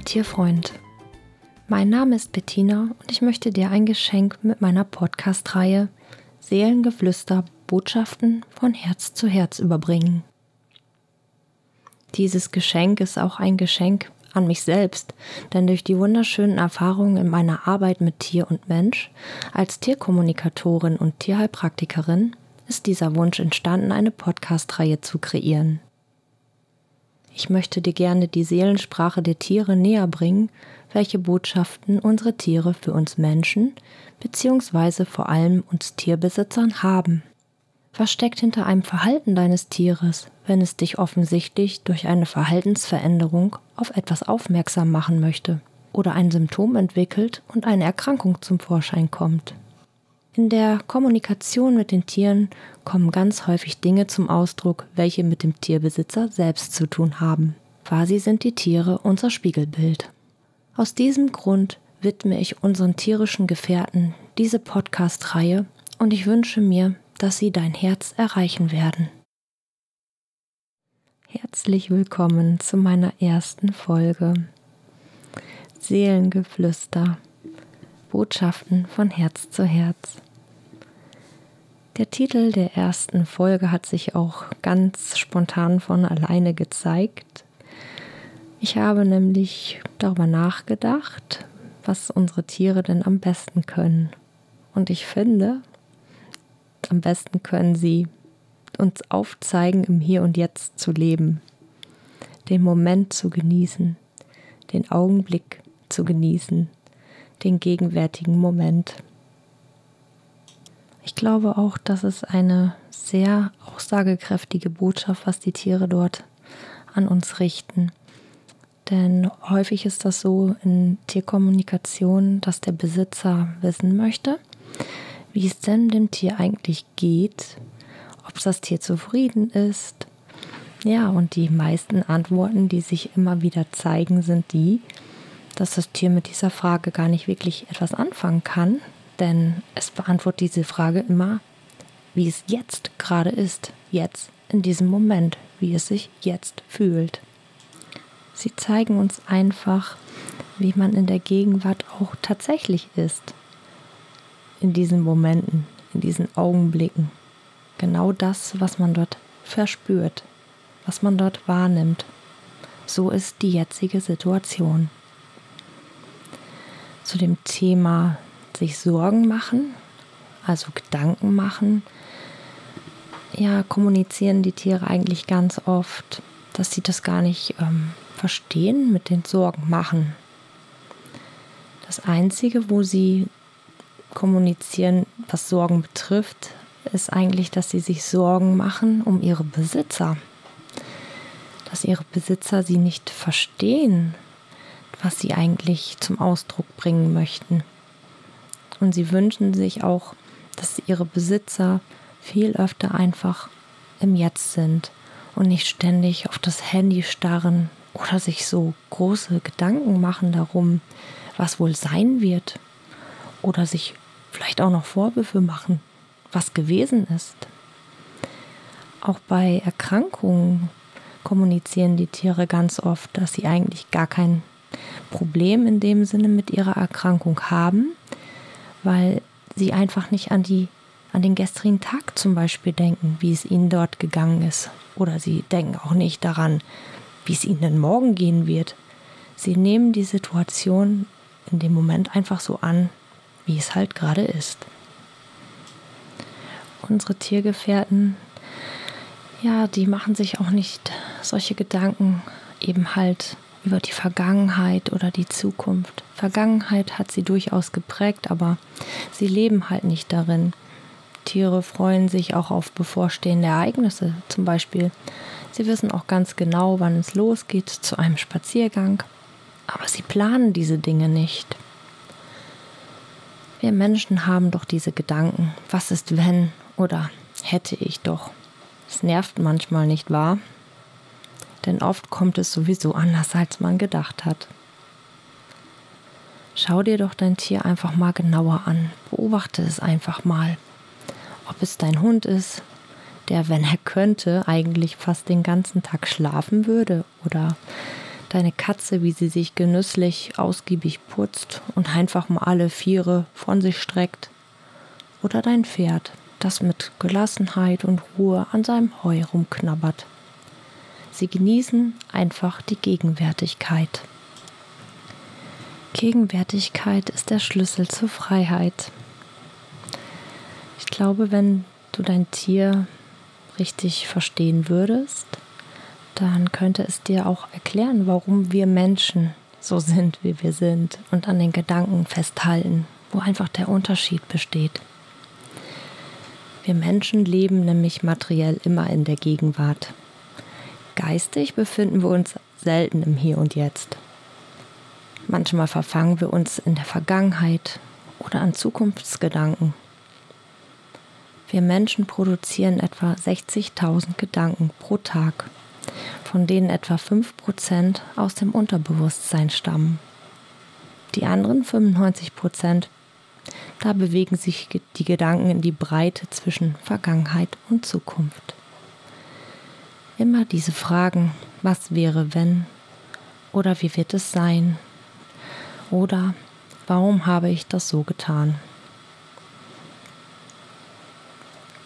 Tierfreund. Mein Name ist Bettina und ich möchte dir ein Geschenk mit meiner Podcast-Reihe Seelengeflüster Botschaften von Herz zu Herz überbringen. Dieses Geschenk ist auch ein Geschenk an mich selbst, denn durch die wunderschönen Erfahrungen in meiner Arbeit mit Tier und Mensch als Tierkommunikatorin und Tierheilpraktikerin ist dieser Wunsch entstanden, eine Podcast-Reihe zu kreieren. Ich möchte dir gerne die Seelensprache der Tiere näher bringen, welche Botschaften unsere Tiere für uns Menschen bzw. vor allem uns Tierbesitzern haben. Was steckt hinter einem Verhalten deines Tieres, wenn es dich offensichtlich durch eine Verhaltensveränderung auf etwas aufmerksam machen möchte oder ein Symptom entwickelt und eine Erkrankung zum Vorschein kommt? In der Kommunikation mit den Tieren kommen ganz häufig Dinge zum Ausdruck, welche mit dem Tierbesitzer selbst zu tun haben. Quasi sind die Tiere unser Spiegelbild. Aus diesem Grund widme ich unseren tierischen Gefährten diese Podcast-Reihe und ich wünsche mir, dass sie dein Herz erreichen werden. Herzlich willkommen zu meiner ersten Folge Seelengeflüster Botschaften von Herz zu Herz. Der Titel der ersten Folge hat sich auch ganz spontan von alleine gezeigt. Ich habe nämlich darüber nachgedacht, was unsere Tiere denn am besten können. Und ich finde, am besten können sie uns aufzeigen, im Hier und Jetzt zu leben, den Moment zu genießen, den Augenblick zu genießen, den gegenwärtigen Moment. Ich glaube auch, dass es eine sehr aussagekräftige Botschaft, was die Tiere dort an uns richten. Denn häufig ist das so in Tierkommunikation, dass der Besitzer wissen möchte, wie es denn dem Tier eigentlich geht, ob das Tier zufrieden ist. Ja, und die meisten Antworten, die sich immer wieder zeigen, sind die, dass das Tier mit dieser Frage gar nicht wirklich etwas anfangen kann, denn es beantwortet diese Frage immer, wie es jetzt gerade ist, jetzt in diesem Moment, wie es sich jetzt fühlt. Sie zeigen uns einfach, wie man in der Gegenwart auch tatsächlich ist. In diesen Momenten, in diesen Augenblicken. Genau das, was man dort verspürt, was man dort wahrnimmt. So ist die jetzige Situation. Zu dem Thema sich Sorgen machen, also Gedanken machen, ja, kommunizieren die Tiere eigentlich ganz oft, dass sie das gar nicht ähm, verstehen mit den Sorgen machen. Das Einzige, wo sie kommunizieren, was Sorgen betrifft, ist eigentlich, dass sie sich Sorgen machen um ihre Besitzer. Dass ihre Besitzer sie nicht verstehen, was sie eigentlich zum Ausdruck bringen möchten. Und sie wünschen sich auch, dass ihre Besitzer viel öfter einfach im Jetzt sind und nicht ständig auf das Handy starren oder sich so große Gedanken machen darum, was wohl sein wird. Oder sich vielleicht auch noch Vorwürfe machen, was gewesen ist. Auch bei Erkrankungen kommunizieren die Tiere ganz oft, dass sie eigentlich gar kein Problem in dem Sinne mit ihrer Erkrankung haben, weil sie einfach nicht an die an den gestrigen Tag zum Beispiel denken, wie es ihnen dort gegangen ist. Oder sie denken auch nicht daran, wie es ihnen denn morgen gehen wird. Sie nehmen die Situation in dem Moment einfach so an, wie es halt gerade ist. Unsere Tiergefährten, ja, die machen sich auch nicht solche Gedanken eben halt über die Vergangenheit oder die Zukunft. Vergangenheit hat sie durchaus geprägt, aber sie leben halt nicht darin. Tiere freuen sich auch auf bevorstehende Ereignisse, zum Beispiel. Sie wissen auch ganz genau, wann es losgeht zu einem Spaziergang, aber sie planen diese Dinge nicht. Wir Menschen haben doch diese Gedanken, was ist wenn oder hätte ich doch. Es nervt manchmal nicht wahr, denn oft kommt es sowieso anders, als man gedacht hat. Schau dir doch dein Tier einfach mal genauer an, beobachte es einfach mal. Ob es dein Hund ist, der, wenn er könnte, eigentlich fast den ganzen Tag schlafen würde, oder deine Katze, wie sie sich genüsslich ausgiebig putzt und einfach mal alle Viere von sich streckt. Oder dein Pferd, das mit Gelassenheit und Ruhe an seinem Heu rumknabbert. Sie genießen einfach die Gegenwärtigkeit. Gegenwärtigkeit ist der Schlüssel zur Freiheit. Ich glaube, wenn du dein Tier richtig verstehen würdest, dann könnte es dir auch erklären, warum wir Menschen so sind, wie wir sind und an den Gedanken festhalten, wo einfach der Unterschied besteht. Wir Menschen leben nämlich materiell immer in der Gegenwart. Geistig befinden wir uns selten im Hier und Jetzt. Manchmal verfangen wir uns in der Vergangenheit oder an Zukunftsgedanken. Wir Menschen produzieren etwa 60.000 Gedanken pro Tag, von denen etwa 5% aus dem Unterbewusstsein stammen. Die anderen 95%, da bewegen sich die Gedanken in die Breite zwischen Vergangenheit und Zukunft. Immer diese Fragen, was wäre wenn oder wie wird es sein oder warum habe ich das so getan?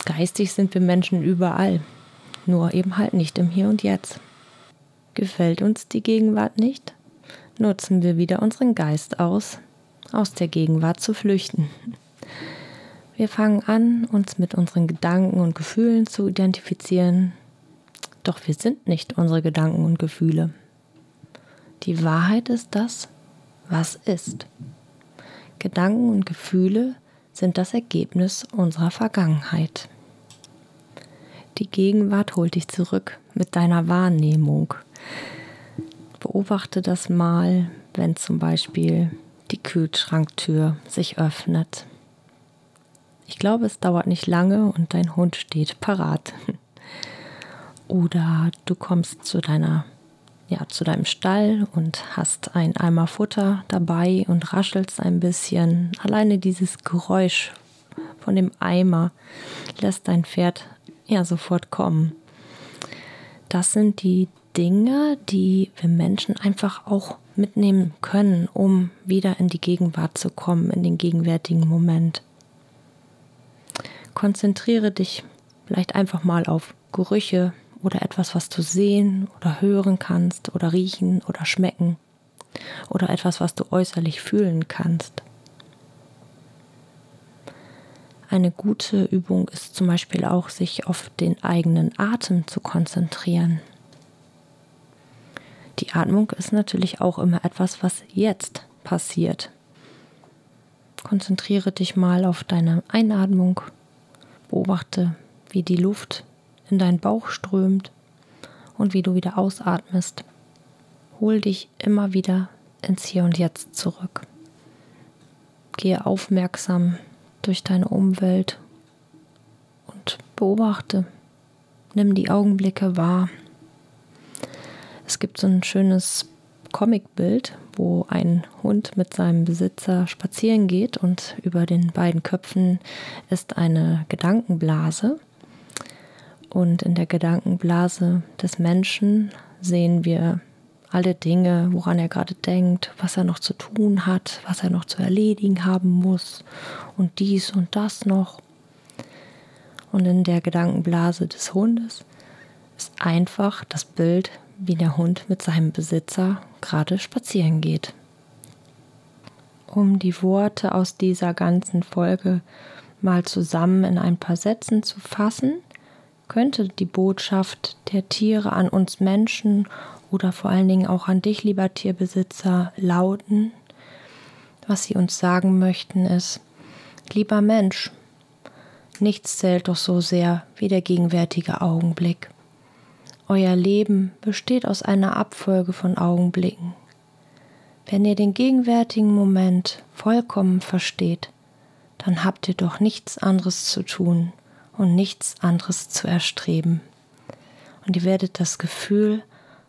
Geistig sind wir Menschen überall, nur eben halt nicht im Hier und Jetzt. Gefällt uns die Gegenwart nicht? Nutzen wir wieder unseren Geist aus, aus der Gegenwart zu flüchten. Wir fangen an, uns mit unseren Gedanken und Gefühlen zu identifizieren, doch wir sind nicht unsere Gedanken und Gefühle. Die Wahrheit ist das, was ist. Gedanken und Gefühle sind das Ergebnis unserer Vergangenheit. Die Gegenwart holt dich zurück mit deiner Wahrnehmung. Beobachte das mal, wenn zum Beispiel die Kühlschranktür sich öffnet. Ich glaube, es dauert nicht lange und dein Hund steht parat. Oder du kommst zu deiner ja, zu deinem Stall und hast ein Eimer Futter dabei und raschelst ein bisschen. Alleine dieses Geräusch von dem Eimer lässt dein Pferd ja sofort kommen. Das sind die Dinge, die wir Menschen einfach auch mitnehmen können, um wieder in die Gegenwart zu kommen, in den gegenwärtigen Moment. Konzentriere dich vielleicht einfach mal auf Gerüche, oder etwas, was du sehen oder hören kannst oder riechen oder schmecken oder etwas, was du äußerlich fühlen kannst. Eine gute Übung ist zum Beispiel auch, sich auf den eigenen Atem zu konzentrieren. Die Atmung ist natürlich auch immer etwas, was jetzt passiert. Konzentriere dich mal auf deine Einatmung, beobachte, wie die Luft in deinen Bauch strömt und wie du wieder ausatmest. Hol dich immer wieder ins Hier und Jetzt zurück. Gehe aufmerksam durch deine Umwelt und beobachte. Nimm die Augenblicke wahr. Es gibt so ein schönes Comicbild, wo ein Hund mit seinem Besitzer spazieren geht und über den beiden Köpfen ist eine Gedankenblase. Und in der Gedankenblase des Menschen sehen wir alle Dinge, woran er gerade denkt, was er noch zu tun hat, was er noch zu erledigen haben muss und dies und das noch. Und in der Gedankenblase des Hundes ist einfach das Bild, wie der Hund mit seinem Besitzer gerade spazieren geht. Um die Worte aus dieser ganzen Folge mal zusammen in ein paar Sätzen zu fassen, könnte die Botschaft der Tiere an uns Menschen oder vor allen Dingen auch an dich, lieber Tierbesitzer, lauten. Was sie uns sagen möchten ist, lieber Mensch, nichts zählt doch so sehr wie der gegenwärtige Augenblick. Euer Leben besteht aus einer Abfolge von Augenblicken. Wenn ihr den gegenwärtigen Moment vollkommen versteht, dann habt ihr doch nichts anderes zu tun, und nichts anderes zu erstreben. Und ihr werdet das Gefühl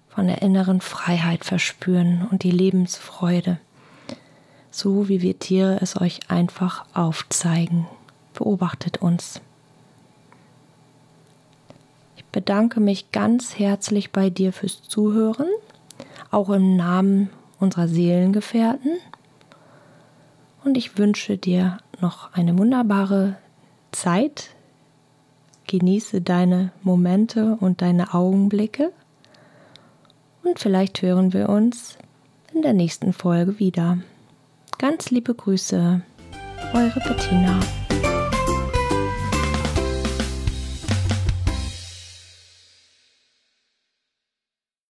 von der inneren Freiheit verspüren und die Lebensfreude, so wie wir Tiere es euch einfach aufzeigen. Beobachtet uns. Ich bedanke mich ganz herzlich bei dir fürs Zuhören. auch im Namen unserer Seelengefährten. Und ich wünsche dir noch eine wunderbare Zeit. Genieße deine Momente und deine Augenblicke. Und vielleicht hören wir uns in der nächsten Folge wieder. Ganz liebe Grüße, eure Bettina.